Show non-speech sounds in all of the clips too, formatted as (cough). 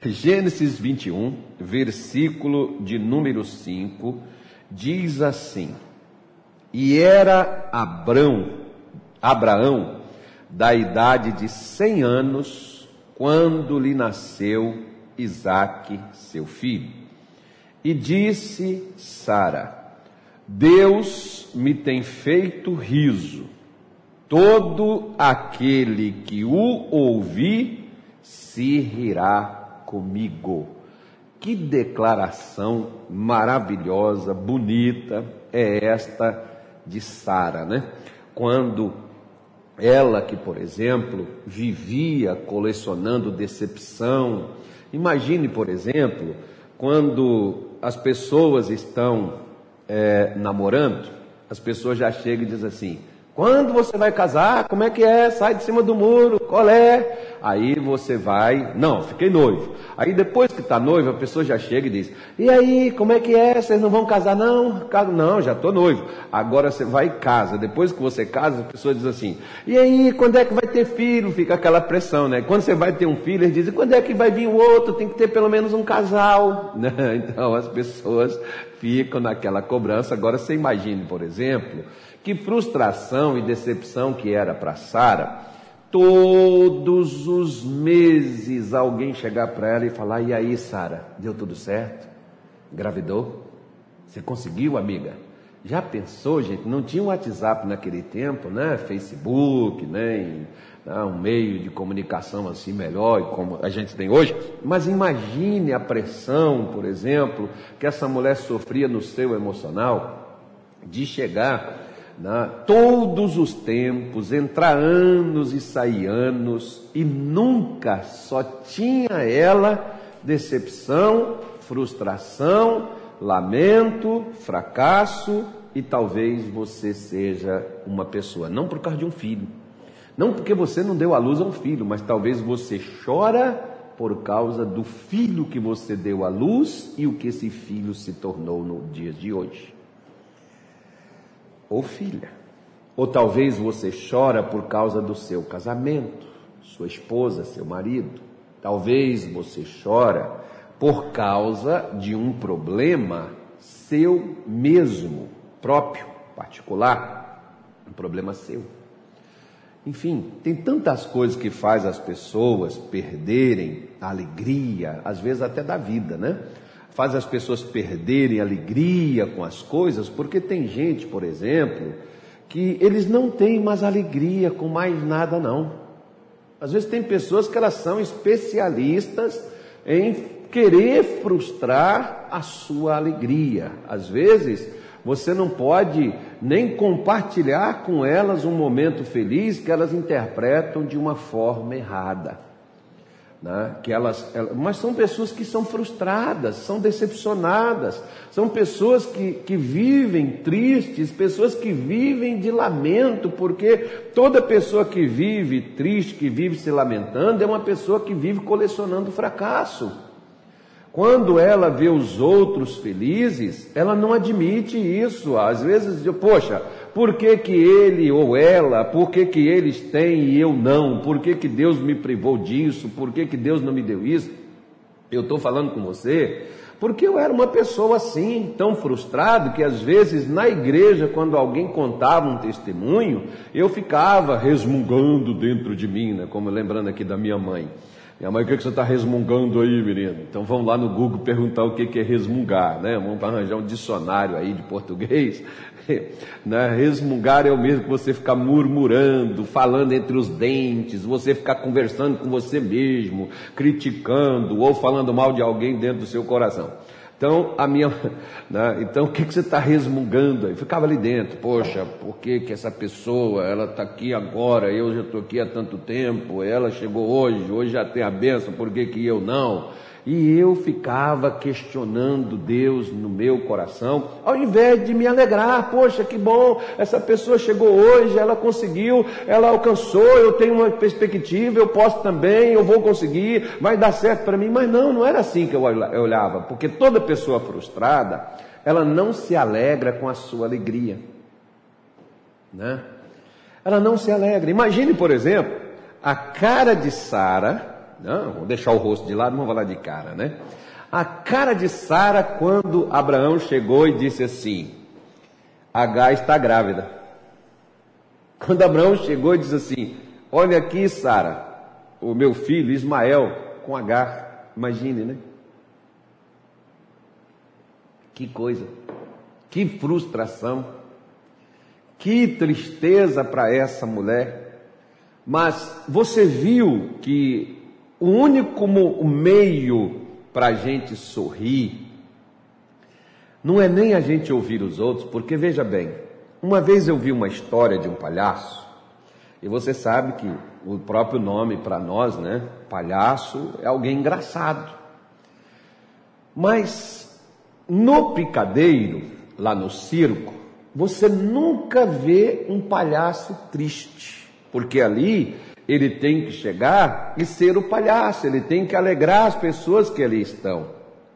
Gênesis 21, versículo de número 5, diz assim: E era Abrão, Abraão, da idade de cem anos, quando lhe nasceu Isaque, seu filho. E disse Sara: Deus me tem feito riso. Todo aquele que o ouvir se rirá comigo. Que declaração maravilhosa, bonita é esta de Sara, né? Quando ela que, por exemplo, vivia colecionando decepção. Imagine, por exemplo, quando as pessoas estão é, namorando, as pessoas já chegam e dizem assim: quando você vai casar? Como é que é? Sai de cima do muro, qual é? Aí você vai, não, fiquei noivo. Aí depois que está noivo, a pessoa já chega e diz: E aí, como é que é? Vocês não vão casar não? Não, já estou noivo. Agora você vai e casa. Depois que você casa, a pessoa diz assim: E aí, quando é que vai ter filho? Fica aquela pressão, né? Quando você vai ter um filho, eles dizem: Quando é que vai vir o outro? Tem que ter pelo menos um casal. (laughs) Então as pessoas ficam naquela cobrança. Agora você imagine, por exemplo que frustração e decepção que era para Sara. Todos os meses alguém chegar para ela e falar: "E aí, Sara, deu tudo certo? Engravidou? Você conseguiu, amiga?" Já pensou, gente? Não tinha WhatsApp naquele tempo, né? Facebook, nem né? Um meio de comunicação assim melhor como a gente tem hoje. Mas imagine a pressão, por exemplo, que essa mulher sofria no seu emocional de chegar né, todos os tempos, entrar anos e sair anos, e nunca só tinha ela decepção, frustração, lamento, fracasso, e talvez você seja uma pessoa, não por causa de um filho, não porque você não deu à luz a um filho, mas talvez você chora por causa do filho que você deu à luz e o que esse filho se tornou no dia de hoje ou filha. Ou talvez você chora por causa do seu casamento, sua esposa, seu marido. Talvez você chora por causa de um problema seu mesmo, próprio, particular, um problema seu. Enfim, tem tantas coisas que faz as pessoas perderem a alegria, às vezes até da vida, né? faz as pessoas perderem alegria com as coisas, porque tem gente, por exemplo, que eles não têm mais alegria com mais nada, não. Às vezes tem pessoas que elas são especialistas em querer frustrar a sua alegria. Às vezes você não pode nem compartilhar com elas um momento feliz que elas interpretam de uma forma errada né? que elas, elas, mas são pessoas que são frustradas, são decepcionadas, são pessoas que, que vivem tristes, pessoas que vivem de lamento, porque toda pessoa que vive triste, que vive se lamentando, é uma pessoa que vive colecionando fracasso. Quando ela vê os outros felizes, ela não admite isso. Às vezes, poxa, por que, que ele ou ela, por que, que eles têm e eu não? Por que, que Deus me privou disso? Por que, que Deus não me deu isso? Eu estou falando com você porque eu era uma pessoa assim, tão frustrado, que às vezes na igreja, quando alguém contava um testemunho, eu ficava resmungando dentro de mim, né? como lembrando aqui da minha mãe. Minha mãe, o que, que você está resmungando aí, menino? Então vamos lá no Google perguntar o que, que é resmungar, né? Vamos arranjar um dicionário aí de português. (laughs) né? Resmungar é o mesmo que você ficar murmurando, falando entre os dentes, você ficar conversando com você mesmo, criticando ou falando mal de alguém dentro do seu coração. Então, a minha, (laughs) né? então o que, que você está resmungando aí? Ficava ali dentro, poxa, por que, que essa pessoa, ela está aqui agora, eu já estou aqui há tanto tempo, ela chegou hoje, hoje já tem a benção, por que, que eu não? E eu ficava questionando Deus no meu coração, ao invés de me alegrar, poxa, que bom, essa pessoa chegou hoje, ela conseguiu, ela alcançou, eu tenho uma perspectiva, eu posso também, eu vou conseguir, vai dar certo para mim. Mas não, não era assim que eu olhava, porque toda pessoa frustrada, ela não se alegra com a sua alegria, né? Ela não se alegra. Imagine, por exemplo, a cara de Sara Não, vamos deixar o rosto de lado, vamos falar de cara, né? A cara de Sara quando Abraão chegou e disse assim: H está grávida. (laughs) Quando Abraão chegou e disse assim: Olha aqui, Sara, o meu filho Ismael com H. Imagine, né? Que coisa, que frustração, que tristeza para essa mulher. Mas você viu que o único meio para a gente sorrir não é nem a gente ouvir os outros, porque veja bem, uma vez eu vi uma história de um palhaço, e você sabe que o próprio nome para nós, né? Palhaço é alguém engraçado. Mas no picadeiro, lá no circo, você nunca vê um palhaço triste, porque ali ele tem que chegar e ser o palhaço, ele tem que alegrar as pessoas que ali estão.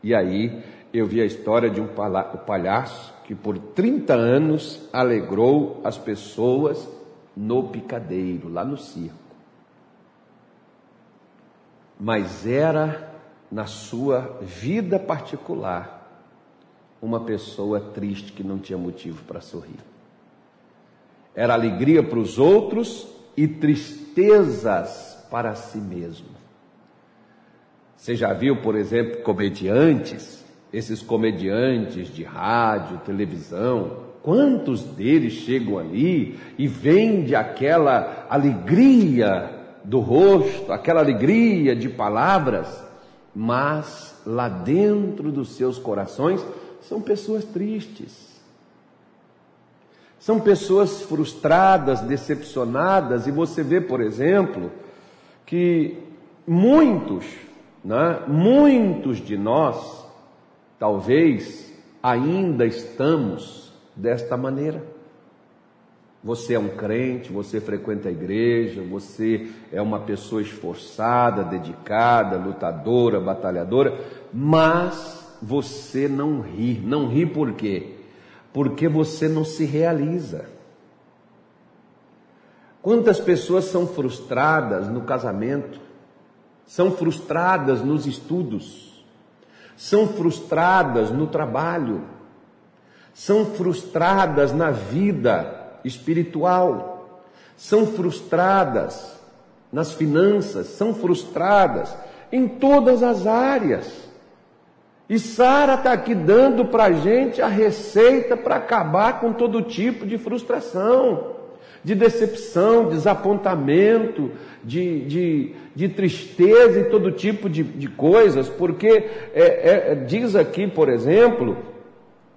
E aí eu vi a história de um palhaço que por 30 anos alegrou as pessoas no picadeiro, lá no circo. Mas era na sua vida particular uma pessoa triste que não tinha motivo para sorrir. Era alegria para os outros e tristezas para si mesmo. Você já viu, por exemplo, comediantes, esses comediantes de rádio, televisão, quantos deles chegam ali e vende aquela alegria do rosto, aquela alegria de palavras, mas lá dentro dos seus corações são pessoas tristes. São pessoas frustradas, decepcionadas, e você vê, por exemplo, que muitos, né, muitos de nós, talvez ainda estamos desta maneira. Você é um crente, você frequenta a igreja, você é uma pessoa esforçada, dedicada, lutadora, batalhadora, mas você não ri. Não ri por quê? Porque você não se realiza. Quantas pessoas são frustradas no casamento, são frustradas nos estudos, são frustradas no trabalho, são frustradas na vida espiritual, são frustradas nas finanças, são frustradas em todas as áreas. E Sara está aqui dando para a gente a receita para acabar com todo tipo de frustração, de decepção, desapontamento, de, de, de tristeza e todo tipo de, de coisas, porque é, é, diz aqui, por exemplo,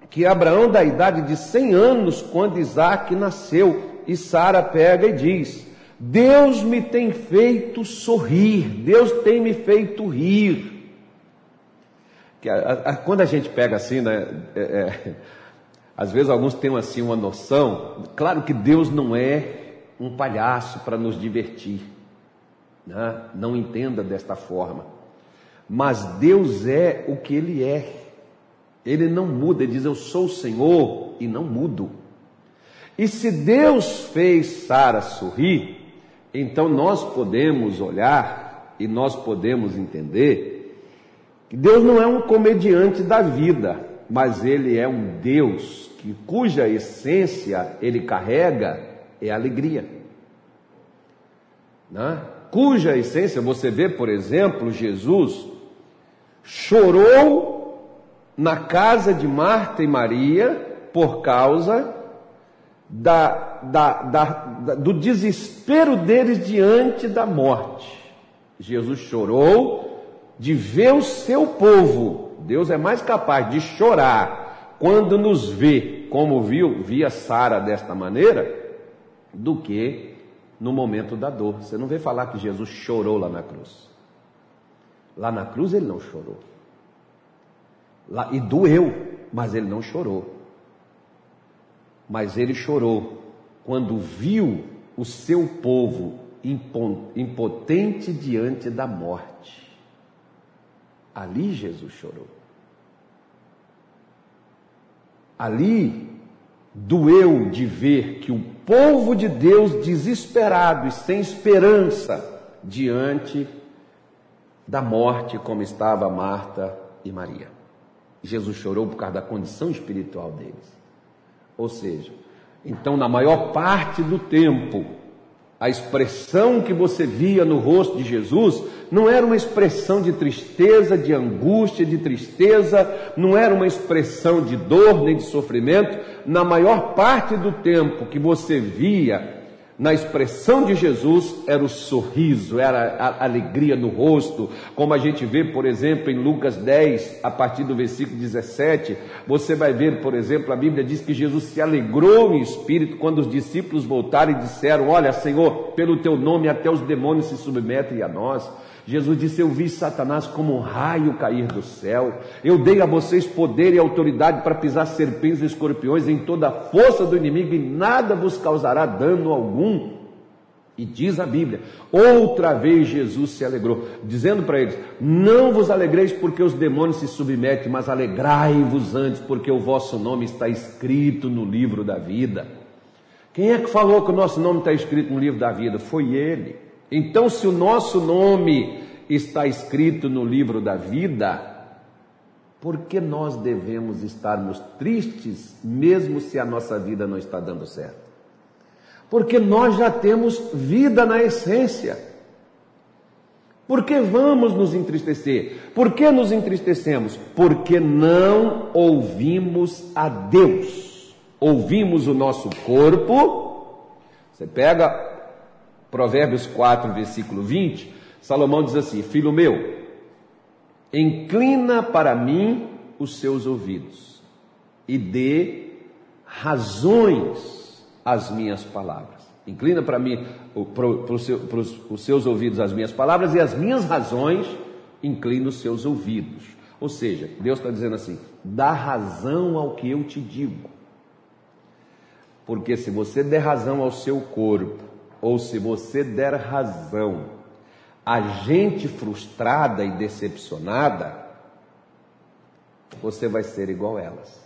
que Abraão, da idade de 100 anos, quando Isaac nasceu, e Sara pega e diz: Deus me tem feito sorrir, Deus tem me feito rir que a, a, quando a gente pega assim, né, é, é, às vezes alguns têm assim uma noção, claro que Deus não é um palhaço para nos divertir, né? não entenda desta forma, mas Deus é o que Ele é, Ele não muda, Ele diz eu sou o Senhor e não mudo. E se Deus fez Sara sorrir, então nós podemos olhar e nós podemos entender Deus não é um comediante da vida, mas ele é um Deus que, cuja essência ele carrega é alegria. Né? Cuja essência, você vê, por exemplo, Jesus chorou na casa de Marta e Maria por causa da, da, da, do desespero deles diante da morte. Jesus chorou de ver o seu povo. Deus é mais capaz de chorar quando nos vê, como viu, via Sara desta maneira, do que no momento da dor. Você não vê falar que Jesus chorou lá na cruz. Lá na cruz ele não chorou. Lá, e doeu, mas ele não chorou. Mas ele chorou quando viu o seu povo impotente diante da morte. Ali Jesus chorou. Ali doeu de ver que o povo de Deus desesperado e sem esperança diante da morte como estava Marta e Maria. Jesus chorou por causa da condição espiritual deles. Ou seja, então na maior parte do tempo, a expressão que você via no rosto de Jesus não era uma expressão de tristeza, de angústia, de tristeza, não era uma expressão de dor nem de sofrimento. Na maior parte do tempo que você via na expressão de Jesus era o sorriso, era a alegria no rosto, como a gente vê, por exemplo, em Lucas 10, a partir do versículo 17, você vai ver, por exemplo, a Bíblia diz que Jesus se alegrou em espírito quando os discípulos voltaram e disseram: Olha, Senhor, pelo teu nome até os demônios se submetem a nós. Jesus disse: Eu vi Satanás como um raio cair do céu. Eu dei a vocês poder e autoridade para pisar serpentes e escorpiões em toda a força do inimigo e nada vos causará dano algum. E diz a Bíblia, outra vez Jesus se alegrou, dizendo para eles: Não vos alegreis porque os demônios se submetem, mas alegrai-vos antes, porque o vosso nome está escrito no livro da vida. Quem é que falou que o nosso nome está escrito no livro da vida? Foi ele. Então, se o nosso nome está escrito no livro da vida, por que nós devemos estarmos tristes, mesmo se a nossa vida não está dando certo? Porque nós já temos vida na essência. Por que vamos nos entristecer? Por que nos entristecemos? Porque não ouvimos a Deus. Ouvimos o nosso corpo. Você pega Provérbios 4, versículo 20, Salomão diz assim: Filho meu, inclina para mim os seus ouvidos e dê razões às minhas palavras. Inclina para mim para seu, os seus ouvidos as minhas palavras e as minhas razões inclina os seus ouvidos. Ou seja, Deus está dizendo assim: dá razão ao que eu te digo. Porque se você der razão ao seu corpo, ou se você der razão a gente frustrada e decepcionada, você vai ser igual elas.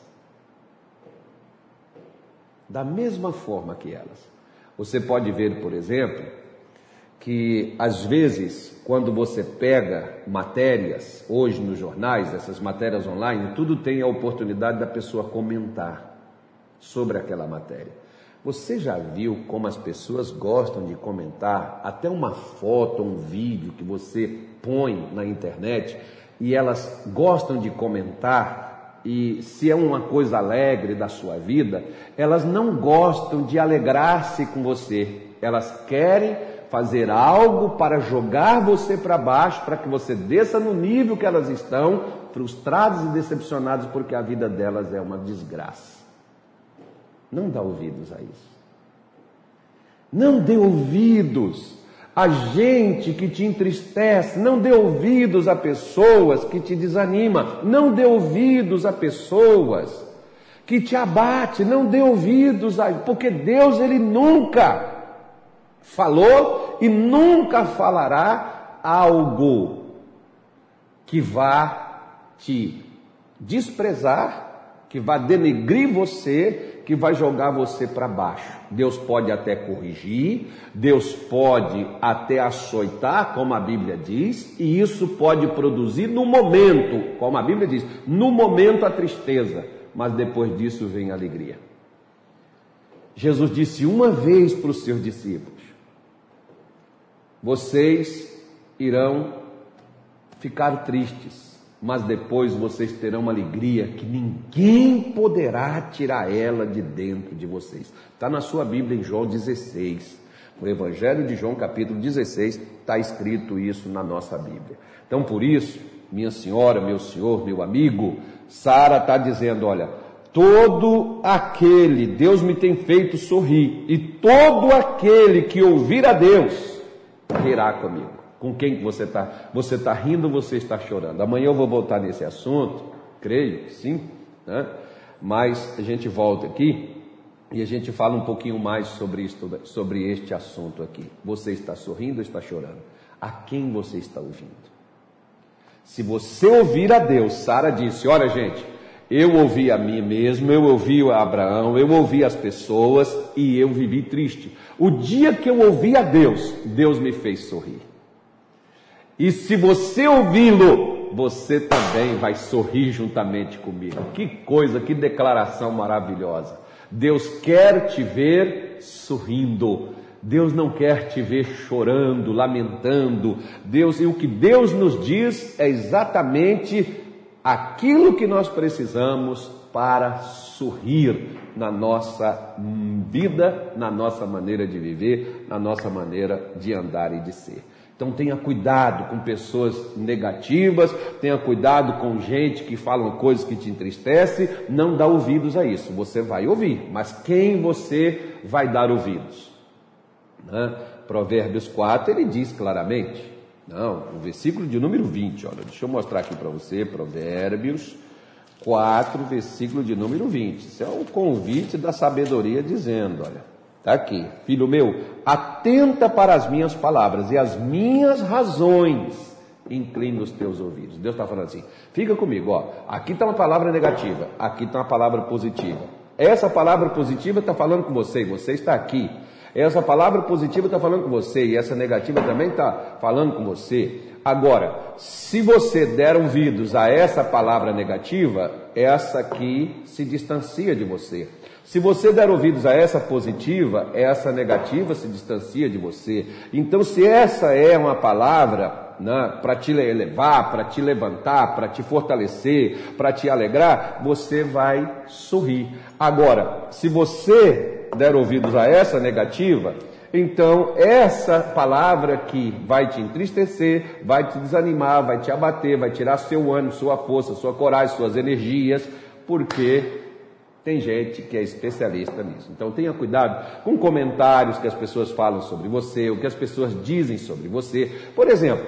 Da mesma forma que elas. Você pode ver, por exemplo, que às vezes, quando você pega matérias, hoje nos jornais, essas matérias online, tudo tem a oportunidade da pessoa comentar sobre aquela matéria. Você já viu como as pessoas gostam de comentar até uma foto, um vídeo que você põe na internet e elas gostam de comentar e se é uma coisa alegre da sua vida, elas não gostam de alegrar-se com você. Elas querem fazer algo para jogar você para baixo, para que você desça no nível que elas estão, frustradas e decepcionadas porque a vida delas é uma desgraça. Não dá ouvidos a isso. Não dê ouvidos a gente que te entristece, não dê ouvidos a pessoas que te desanima, não dê ouvidos a pessoas que te abate, não dê ouvidos a, porque Deus ele nunca falou e nunca falará algo que vá te desprezar, que vá denegrir você, que vai jogar você para baixo. Deus pode até corrigir, Deus pode até açoitar, como a Bíblia diz, e isso pode produzir no momento, como a Bíblia diz, no momento a tristeza, mas depois disso vem a alegria. Jesus disse uma vez para os seus discípulos: Vocês irão ficar tristes, mas depois vocês terão uma alegria que ninguém poderá tirar ela de dentro de vocês. Está na sua Bíblia em João 16. No Evangelho de João, capítulo 16, está escrito isso na nossa Bíblia. Então, por isso, minha senhora, meu senhor, meu amigo, Sara está dizendo: olha, todo aquele, Deus me tem feito sorrir, e todo aquele que ouvir a Deus, rirá comigo. Com quem você está? Você está rindo ou você está chorando? Amanhã eu vou voltar nesse assunto, creio, sim, né? mas a gente volta aqui e a gente fala um pouquinho mais sobre, isto, sobre este assunto aqui. Você está sorrindo ou está chorando? A quem você está ouvindo? Se você ouvir a Deus, Sara disse: Olha, gente, eu ouvi a mim mesmo, eu ouvi a Abraão, eu ouvi as pessoas e eu vivi triste. O dia que eu ouvi a Deus, Deus me fez sorrir. E se você ouvi-lo, você também vai sorrir juntamente comigo. Que coisa, que declaração maravilhosa. Deus quer te ver sorrindo. Deus não quer te ver chorando, lamentando. Deus, e o que Deus nos diz é exatamente aquilo que nós precisamos para sorrir na nossa vida, na nossa maneira de viver, na nossa maneira de andar e de ser. Então tenha cuidado com pessoas negativas, tenha cuidado com gente que falam coisas que te entristecem, não dá ouvidos a isso. Você vai ouvir, mas quem você vai dar ouvidos? Né? Provérbios 4 ele diz claramente, não, o versículo de número 20, olha, deixa eu mostrar aqui para você, Provérbios 4, versículo de número 20. Isso é um convite da sabedoria dizendo, olha, Está aqui, filho meu, atenta para as minhas palavras e as minhas razões, inclina os teus ouvidos. Deus está falando assim, fica comigo, ó. Aqui está uma palavra negativa, aqui está uma palavra positiva. Essa palavra positiva está falando com você e você está aqui. Essa palavra positiva está falando com você e essa negativa também está falando com você. Agora, se você der ouvidos a essa palavra negativa, essa aqui se distancia de você. Se você der ouvidos a essa positiva, essa negativa se distancia de você. Então, se essa é uma palavra né, para te elevar, para te levantar, para te fortalecer, para te alegrar, você vai sorrir. Agora, se você der ouvidos a essa negativa, então essa palavra que vai te entristecer, vai te desanimar, vai te abater, vai tirar seu ânimo, sua força, sua coragem, suas energias, porque tem gente que é especialista nisso. Então tenha cuidado com comentários que as pessoas falam sobre você, o que as pessoas dizem sobre você. Por exemplo,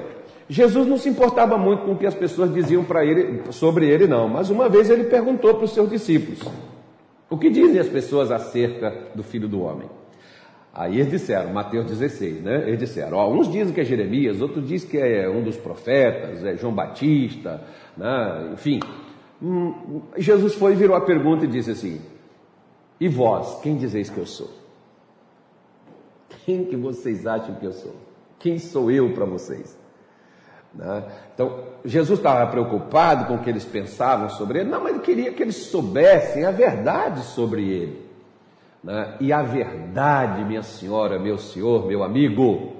Jesus não se importava muito com o que as pessoas diziam para ele sobre ele não, mas uma vez ele perguntou para os seus discípulos: "O que dizem as pessoas acerca do Filho do homem?" Aí eles disseram, Mateus 16, né? Eles disseram, ó, uns dizem que é Jeremias, outros dizem que é um dos profetas, é João Batista, né? enfim. Hum, Jesus foi e virou a pergunta e disse assim: E vós, quem dizeis que eu sou? Quem que vocês acham que eu sou? Quem sou eu para vocês? Né? Então, Jesus estava preocupado com o que eles pensavam sobre ele, não, mas ele queria que eles soubessem a verdade sobre ele. Né? E a verdade, minha senhora, meu senhor, meu amigo,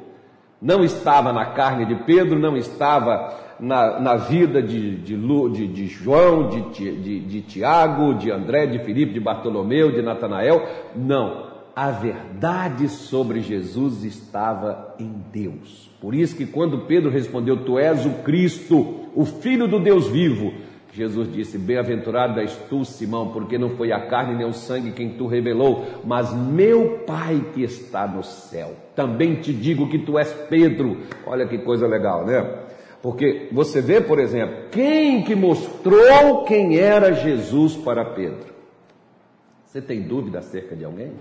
não estava na carne de Pedro, não estava na, na vida de, de, de, de João, de, de, de Tiago, de André, de Filipe, de Bartolomeu, de Natanael. Não. A verdade sobre Jesus estava em Deus. Por isso que quando Pedro respondeu, Tu és o Cristo, o Filho do Deus vivo, Jesus disse: Bem-aventurado és tu, Simão, porque não foi a carne nem o sangue quem tu revelou, mas meu Pai que está no céu. Também te digo que tu és Pedro. Olha que coisa legal, né? Porque você vê, por exemplo, quem que mostrou quem era Jesus para Pedro? Você tem dúvida acerca de alguém?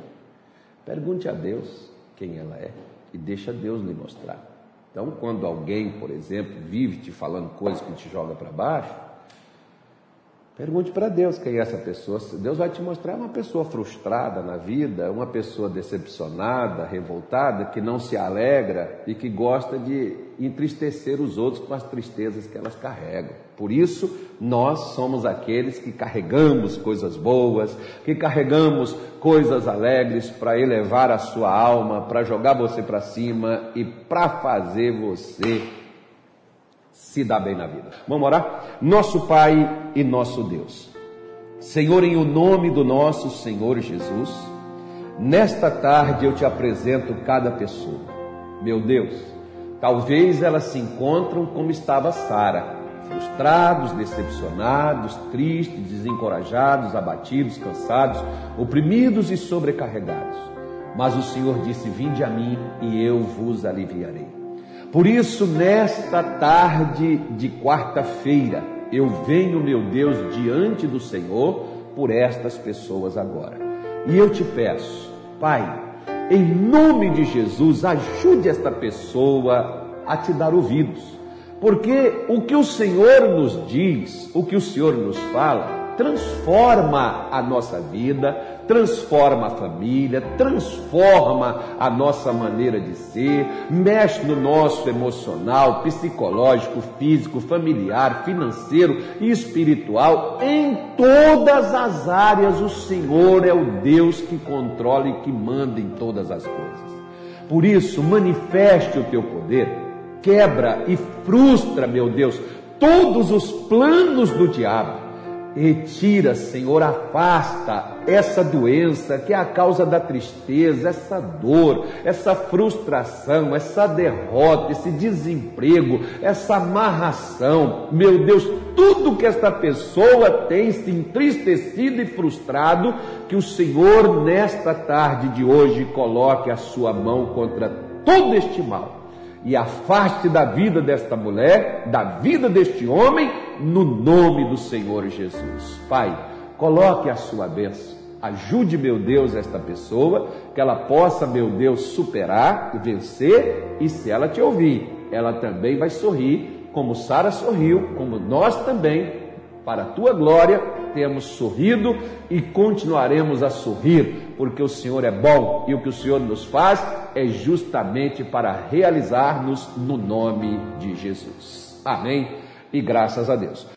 Pergunte a Deus quem ela é e deixa Deus lhe mostrar. Então, quando alguém, por exemplo, vive te falando coisas que te joga para baixo, Pergunte para Deus quem é essa pessoa. Deus vai te mostrar uma pessoa frustrada na vida, uma pessoa decepcionada, revoltada, que não se alegra e que gosta de entristecer os outros com as tristezas que elas carregam. Por isso, nós somos aqueles que carregamos coisas boas, que carregamos coisas alegres para elevar a sua alma, para jogar você para cima e para fazer você se dá bem na vida. Vamos orar? Nosso Pai e nosso Deus. Senhor, em o nome do nosso Senhor Jesus, nesta tarde eu te apresento cada pessoa. Meu Deus, talvez elas se encontram como estava Sara, frustrados, decepcionados, tristes, desencorajados, abatidos, cansados, oprimidos e sobrecarregados. Mas o Senhor disse: Vinde a mim e eu vos aliviarei. Por isso, nesta tarde de quarta-feira, eu venho, meu Deus, diante do Senhor por estas pessoas agora. E eu te peço, Pai, em nome de Jesus, ajude esta pessoa a te dar ouvidos. Porque o que o Senhor nos diz, o que o Senhor nos fala, transforma a nossa vida, transforma a família, transforma a nossa maneira de ser, mexe no nosso emocional, psicológico, físico, familiar, financeiro e espiritual. Em todas as áreas, o Senhor é o Deus que controla e que manda em todas as coisas. Por isso, manifeste o teu poder, quebra e frustra, meu Deus, todos os planos do diabo Retira, Senhor, afasta essa doença que é a causa da tristeza, essa dor, essa frustração, essa derrota, esse desemprego, essa amarração. Meu Deus, tudo que esta pessoa tem se entristecido e frustrado, que o Senhor, nesta tarde de hoje, coloque a sua mão contra todo este mal e afaste da vida desta mulher, da vida deste homem, no nome do Senhor Jesus. Pai, coloque a sua bênção. Ajude, meu Deus, esta pessoa, que ela possa, meu Deus, superar, vencer, e se ela te ouvir, ela também vai sorrir, como Sara sorriu, como nós também para a tua glória, temos sorrido e continuaremos a sorrir, porque o Senhor é bom e o que o Senhor nos faz é justamente para realizar-nos no nome de Jesus. Amém e graças a Deus.